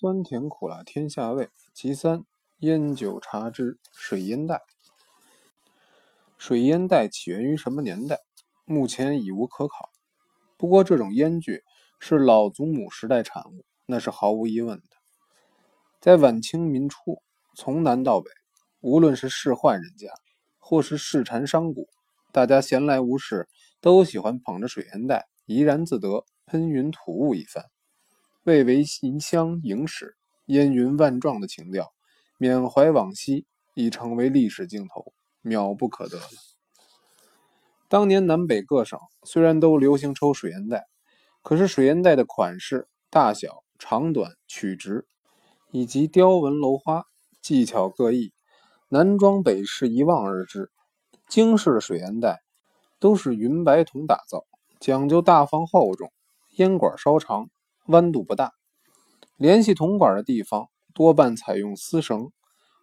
酸甜苦辣天下味。其三，烟酒茶之水烟袋。水烟袋起源于什么年代？目前已无可考。不过，这种烟具是老祖母时代产物，那是毫无疑问的。在晚清民初，从南到北，无论是仕宦人家，或是市禅商贾，大家闲来无事，都喜欢捧着水烟袋，怡然自得，喷云吐雾一番。蔚为银香迎史，烟云万状的情调，缅怀往昔，已成为历史镜头，渺不可得。当年南北各省虽然都流行抽水烟袋，可是水烟袋的款式、大小、长短、曲直，以及雕纹镂花、技巧各异，南装北市一望而知。京式的水烟袋都是云白铜打造，讲究大方厚重，烟管稍长。弯度不大，联系铜管的地方多半采用丝绳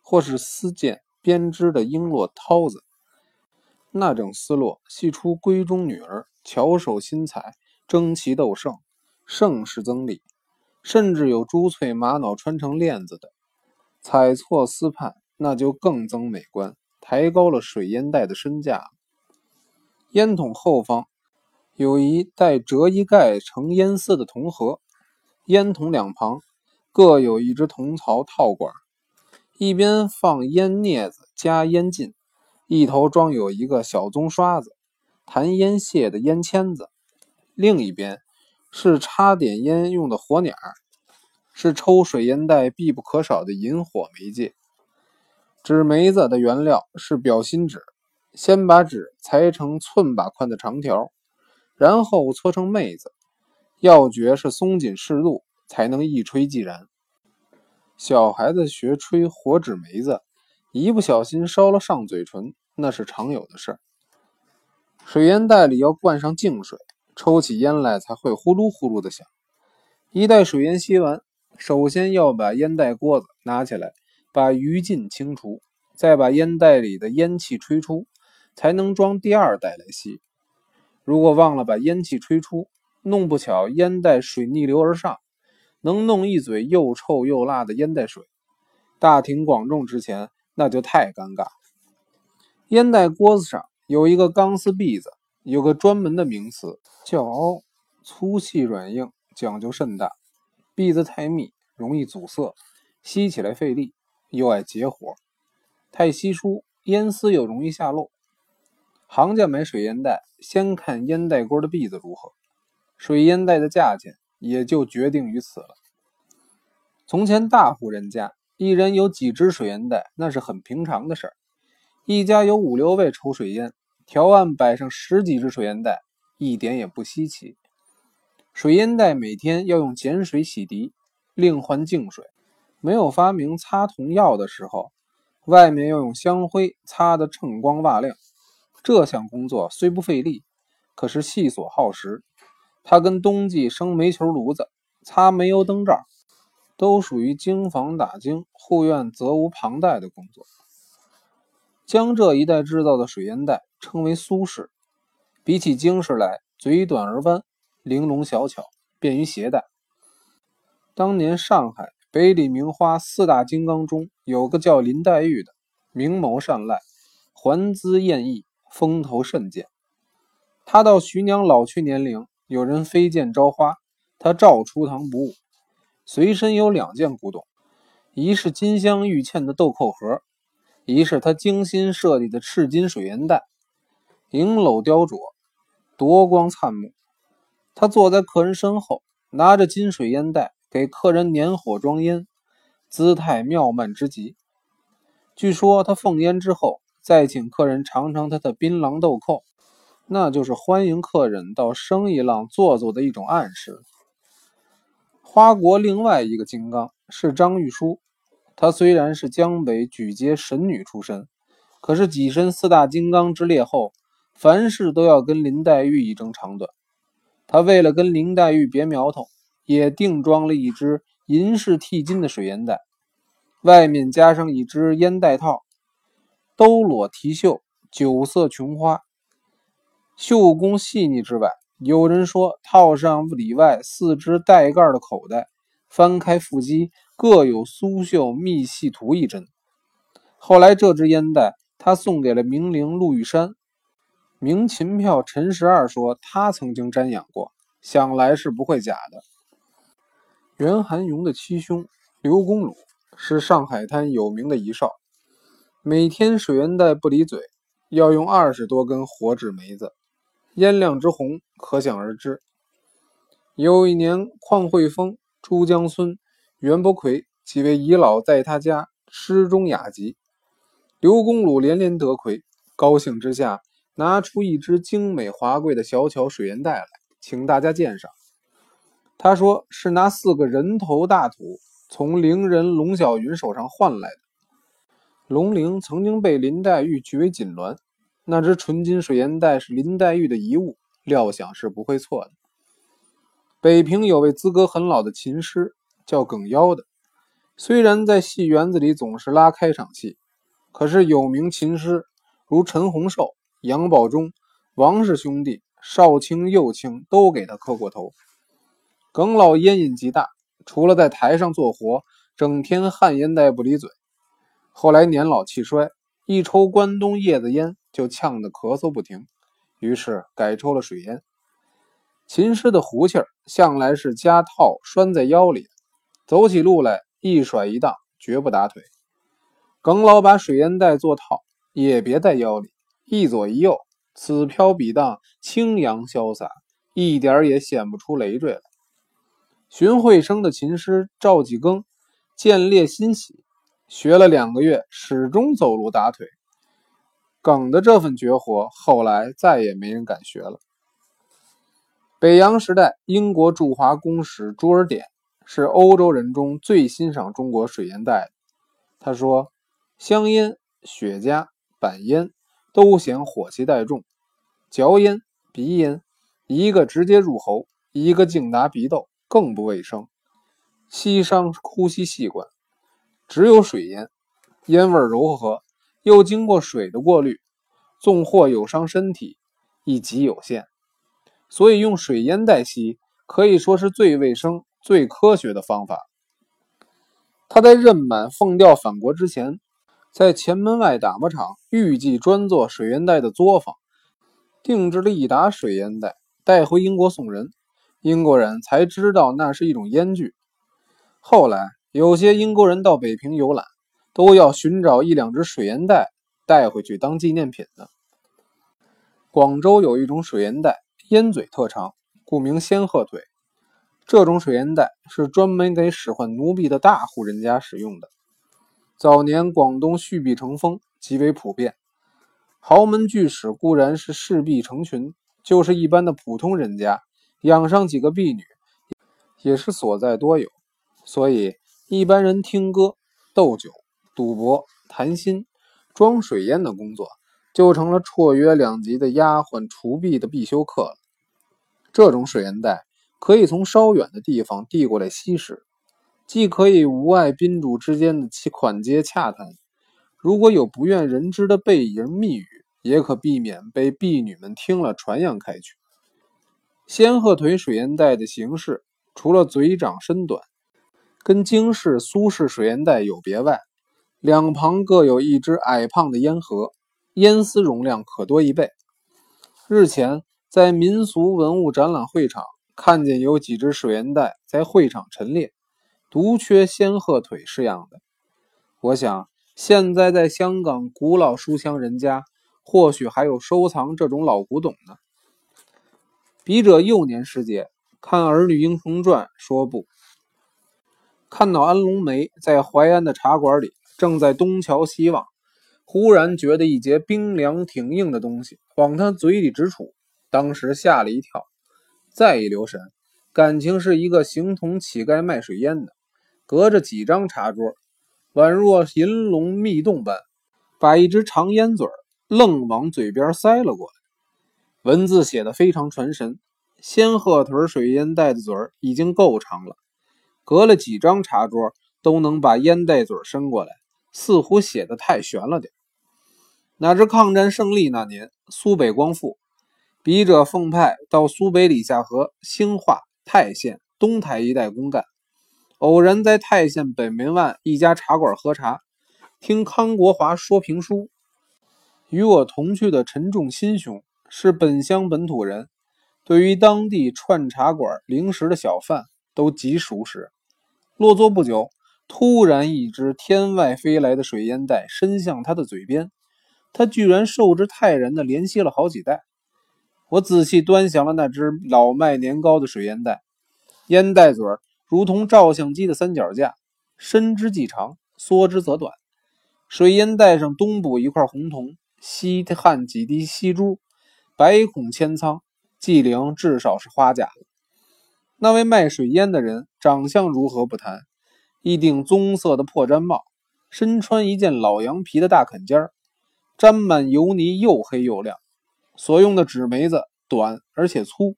或是丝线编织的璎珞绦子。那种丝络系出闺中女儿巧手心裁，争奇斗胜，盛世增丽。甚至有珠翠玛瑙穿成链子的，彩错丝畔，那就更增美观，抬高了水烟袋的身价。烟筒后方有一带折衣盖成烟丝的铜盒。烟筒两旁各有一只铜槽套管，一边放烟镊子加烟劲，一头装有一个小棕刷子、弹烟屑的烟签子；另一边是插点烟用的火捻儿，是抽水烟袋必不可少的引火媒介。纸梅子的原料是表芯纸，先把纸裁成寸把宽的长条，然后搓成妹子。要诀是松紧适度，才能一吹即燃。小孩子学吹火纸梅子，一不小心烧了上嘴唇，那是常有的事儿。水烟袋里要灌上净水，抽起烟来才会呼噜呼噜的响。一袋水烟吸完，首先要把烟袋锅子拿起来，把余烬清除，再把烟袋里的烟气吹出，才能装第二袋来吸。如果忘了把烟气吹出，弄不巧，烟袋水逆流而上，能弄一嘴又臭又辣的烟袋水。大庭广众之前，那就太尴尬。烟袋锅子上有一个钢丝篦子，有个专门的名词叫凹，粗细软硬讲究甚大。篦子太密，容易阻塞，吸起来费力，又爱结火；太稀疏，烟丝又容易下漏。行家买水烟袋，先看烟袋锅的篦子如何。水烟袋的价钱也就决定于此了。从前大户人家一人有几只水烟袋，那是很平常的事儿。一家有五六位抽水烟，条案摆上十几只水烟袋，一点也不稀奇。水烟袋每天要用碱水洗涤，另换净水。没有发明擦铜药的时候，外面要用香灰擦得锃光瓦亮。这项工作虽不费力，可是细琐耗时。他跟冬季生煤球炉子、擦煤油灯罩，都属于京房打更、护院责无旁贷的工作。江浙一带制造的水烟袋称为苏式，比起京式来，嘴短而弯，玲珑小巧，便于携带。当年上海北里名花四大金刚中有个叫林黛玉的，明眸善睐，环姿艳逸，风头甚健。他到徐娘老去年龄。有人飞剑招花，他照出堂不误。随身有两件古董，一是金镶玉嵌的豆蔻盒，一是他精心设计的赤金水烟袋，银镂雕琢，夺光灿目。他坐在客人身后，拿着金水烟袋给客人捻火装烟，姿态妙曼之极。据说他奉烟之后，再请客人尝尝他的槟榔豆蔻。那就是欢迎客人到生意浪坐坐的一种暗示。花国另外一个金刚是张玉书，她虽然是江北举街神女出身，可是跻身四大金刚之列后，凡事都要跟林黛玉一争长短。他为了跟林黛玉别苗头，也定装了一只银饰剔金的水烟袋，外面加上一只烟袋套，兜裸提绣，九色琼花。绣工细腻之外，有人说套上里外四只带盖的口袋，翻开腹肌各有苏绣密细图一针。后来这支烟袋他送给了名伶陆玉山，名琴票陈十二说他曾经瞻仰过，想来是不会假的。袁寒庸的七兄刘公鲁是上海滩有名的遗少，每天水烟袋不离嘴，要用二十多根活纸梅子，烟量之红可想而知。有一年，邝惠丰、朱江孙、袁伯奎几位遗老在他家诗中雅集，刘公鲁连连得魁，高兴之下拿出一只精美华贵的小巧水烟袋来，请大家鉴赏。他说是拿四个人头大土从伶人龙小云手上换来的。龙陵曾经被林黛玉据为锦鸾，那只纯金水烟袋是林黛玉的遗物，料想是不会错的。北平有位资格很老的琴师，叫耿妖的。虽然在戏园子里总是拉开场戏，可是有名琴师如陈洪寿、杨宝忠、王氏兄弟、少卿、右卿都给他磕过头。耿老烟瘾极大，除了在台上做活，整天旱烟袋不离嘴。后来年老气衰，一抽关东叶子烟就呛得咳嗽不停，于是改抽了水烟。琴师的胡气儿向来是加套拴在腰里，走起路来一甩一荡，绝不打腿。耿老把水烟袋做套，也别在腰里，一左一右，此飘彼荡，轻扬潇洒，一点也显不出累赘来。荀慧生的琴师赵继庚见猎欣喜，学了两个月，始终走路打腿。耿的这份绝活，后来再也没人敢学了。北洋时代，英国驻华公使朱尔典是欧洲人中最欣赏中国水烟袋的。他说：“香烟、雪茄、板烟都嫌火气太重，嚼烟、鼻烟，一个直接入喉，一个竟达鼻窦，更不卫生，吸伤呼吸细管。只有水烟，烟味柔和，又经过水的过滤，纵或有伤身体，亦极有限。”所以用水烟袋吸可以说是最卫生、最科学的方法。他在任满奉调返国之前，在前门外打磨厂预计专做水烟袋的作坊，定制了一打水烟袋，带回英国送人。英国人才知道那是一种烟具。后来有些英国人到北平游览，都要寻找一两只水烟袋带回去当纪念品呢。广州有一种水烟袋。烟嘴特长，故名仙鹤腿。这种水烟袋是专门给使唤奴婢的大户人家使用的。早年广东蓄婢成风，极为普遍。豪门巨史固然是侍婢成群，就是一般的普通人家养上几个婢女，也是所在多有。所以一般人听歌、斗酒、赌博、谈心、装水烟的工作。就成了绰约两级的丫鬟厨婢的必修课了。这种水烟袋可以从稍远的地方递过来吸食，既可以无碍宾主之间的款接洽谈，如果有不愿人知的背影密语，也可避免被婢女们听了传扬开去。仙鹤腿水烟袋的形式，除了嘴长身短，跟京式、苏式水烟袋有别外，两旁各有一只矮胖的烟盒。烟丝容量可多一倍。日前在民俗文物展览会场看见有几只水烟袋在会场陈列，独缺仙鹤腿式样的。我想现在在香港古老书香人家，或许还有收藏这种老古董呢。笔者幼年时节看《儿女英雄传》，说不看到安龙梅在淮安的茶馆里正在东瞧西望。忽然觉得一截冰凉挺硬的东西往他嘴里直杵，当时吓了一跳。再一留神，感情是一个形同乞丐卖水烟的，隔着几张茶桌，宛若银龙密洞般，把一只长烟嘴愣往嘴边塞了过来。文字写的非常传神，仙鹤腿水烟袋的嘴已经够长了，隔了几张茶桌都能把烟袋嘴伸过来，似乎写的太悬了点。哪知抗战胜利那年，苏北光复，笔者奉派到苏北李下河、兴化、泰县、东台一带公干。偶然在泰县北门外一家茶馆喝茶，听康国华说评书。与我同去的陈仲新兄是本乡本土人，对于当地串茶馆零食的小贩都极熟识。落座不久，突然一只天外飞来的水烟袋伸向他的嘴边，他居然受之泰然的连吸了好几袋。我仔细端详了那只老卖年糕的水烟袋，烟袋嘴如同照相机的三脚架，伸之既长，缩之则短。水烟袋上东补一块红铜。西汉几滴稀珠，百孔千仓，计量至少是花甲那位卖水烟的人长相如何不谈，一顶棕色的破毡帽，身穿一件老羊皮的大坎肩儿沾满油泥，又黑又亮。所用的纸梅子短而且粗，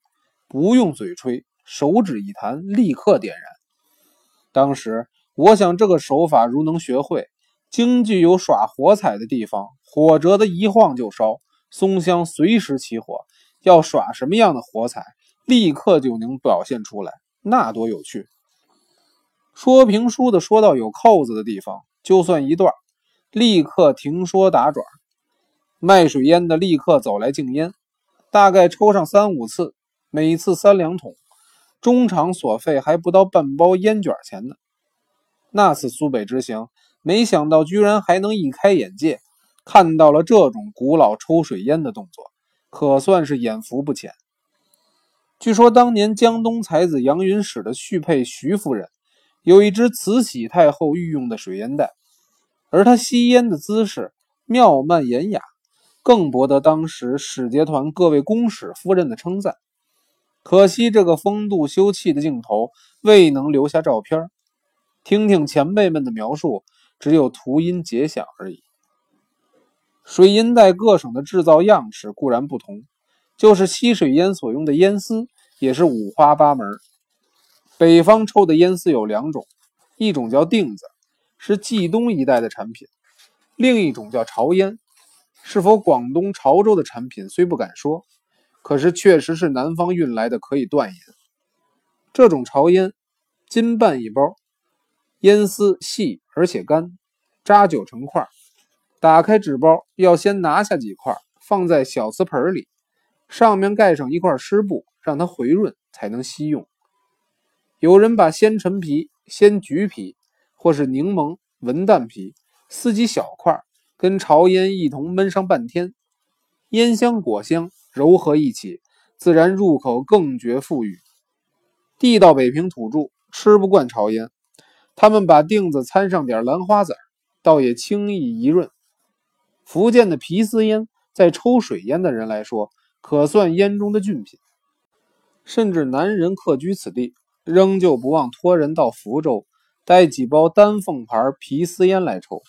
不用嘴吹，手指一弹，立刻点燃。当时我想，这个手法如能学会。京剧有耍火彩的地方，火折子一晃就烧，松香随时起火。要耍什么样的火彩，立刻就能表现出来，那多有趣！说评书的说到有扣子的地方，就算一段，立刻停说打转。卖水烟的立刻走来敬烟，大概抽上三五次，每次三两桶，中场所费还不到半包烟卷钱呢。那次苏北之行。没想到居然还能一开眼界，看到了这种古老抽水烟的动作，可算是眼福不浅。据说当年江东才子杨云史的续配徐夫人，有一只慈禧太后御用的水烟袋，而他吸烟的姿势妙曼典雅，更博得当时使节团各位公使夫人的称赞。可惜这个风度秀气的镜头未能留下照片，听听前辈们的描述。只有图音节响而已。水烟袋各省的制造样式固然不同，就是吸水烟所用的烟丝也是五花八门。北方抽的烟丝有两种，一种叫锭子，是冀东一带的产品；另一种叫潮烟，是否广东潮州的产品虽不敢说，可是确实是南方运来的，可以断言。这种潮烟，金半一包。烟丝细而且干，扎九成块。打开纸包，要先拿下几块，放在小瓷盆里，上面盖上一块湿布，让它回润，才能吸用。有人把鲜陈皮、鲜橘皮或是柠檬、文旦皮撕几小块，跟潮烟一同焖上半天，烟香果香柔合一起，自然入口更觉馥郁。地道北平土著吃不惯潮烟。他们把锭子掺上点兰花籽倒也轻易一润。福建的皮丝烟，在抽水烟的人来说，可算烟中的俊品。甚至男人客居此地，仍旧不忘托人到福州带几包丹凤牌皮丝烟来抽。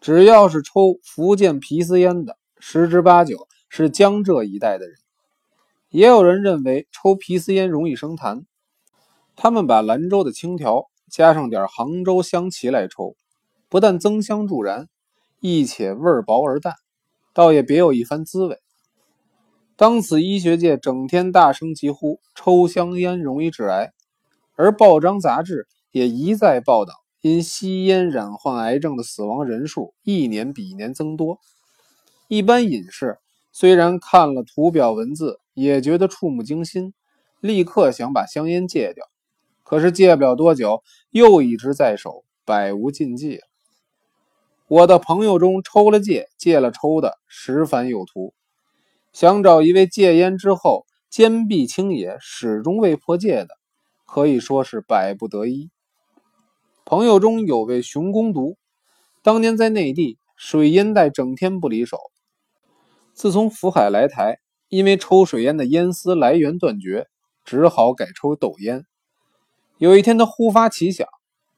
只要是抽福建皮丝烟的，十之八九是江浙一带的人。也有人认为抽皮丝烟容易生痰，他们把兰州的青条。加上点杭州香旗来抽，不但增香助燃，亦且味薄而淡，倒也别有一番滋味。当此医学界整天大声疾呼抽香烟容易致癌，而报章杂志也一再报道因吸烟染患癌症的死亡人数一年比一年增多。一般隐士虽然看了图表文字，也觉得触目惊心，立刻想把香烟戒掉。可是戒不了多久，又一直在手，百无禁忌。我的朋友中抽了戒、戒了抽的十番有图，想找一位戒烟之后坚壁清野、始终未破戒的，可以说是百不得一。朋友中有位熊公读，当年在内地水烟袋整天不离手，自从福海来台，因为抽水烟的烟丝来源断绝，只好改抽斗烟。有一天，他忽发奇想，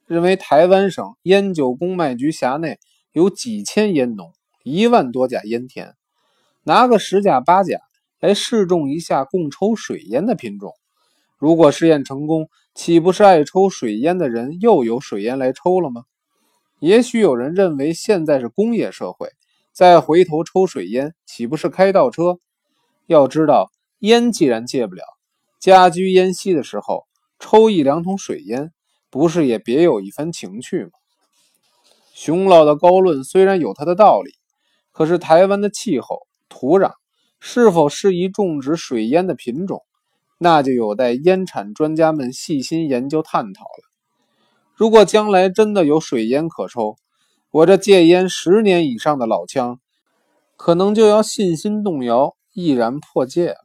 认为台湾省烟酒公卖局辖内有几千烟农，一万多家烟田，拿个十甲八甲来试种一下供抽水烟的品种。如果试验成功，岂不是爱抽水烟的人又有水烟来抽了吗？也许有人认为现在是工业社会，再回头抽水烟，岂不是开倒车？要知道，烟既然戒不了，家居烟吸的时候。抽一两桶水烟，不是也别有一番情趣吗？熊老的高论虽然有他的道理，可是台湾的气候、土壤是否适宜种植水烟的品种，那就有待烟产专家们细心研究探讨了。如果将来真的有水烟可抽，我这戒烟十年以上的老枪，可能就要信心动摇，毅然破戒了。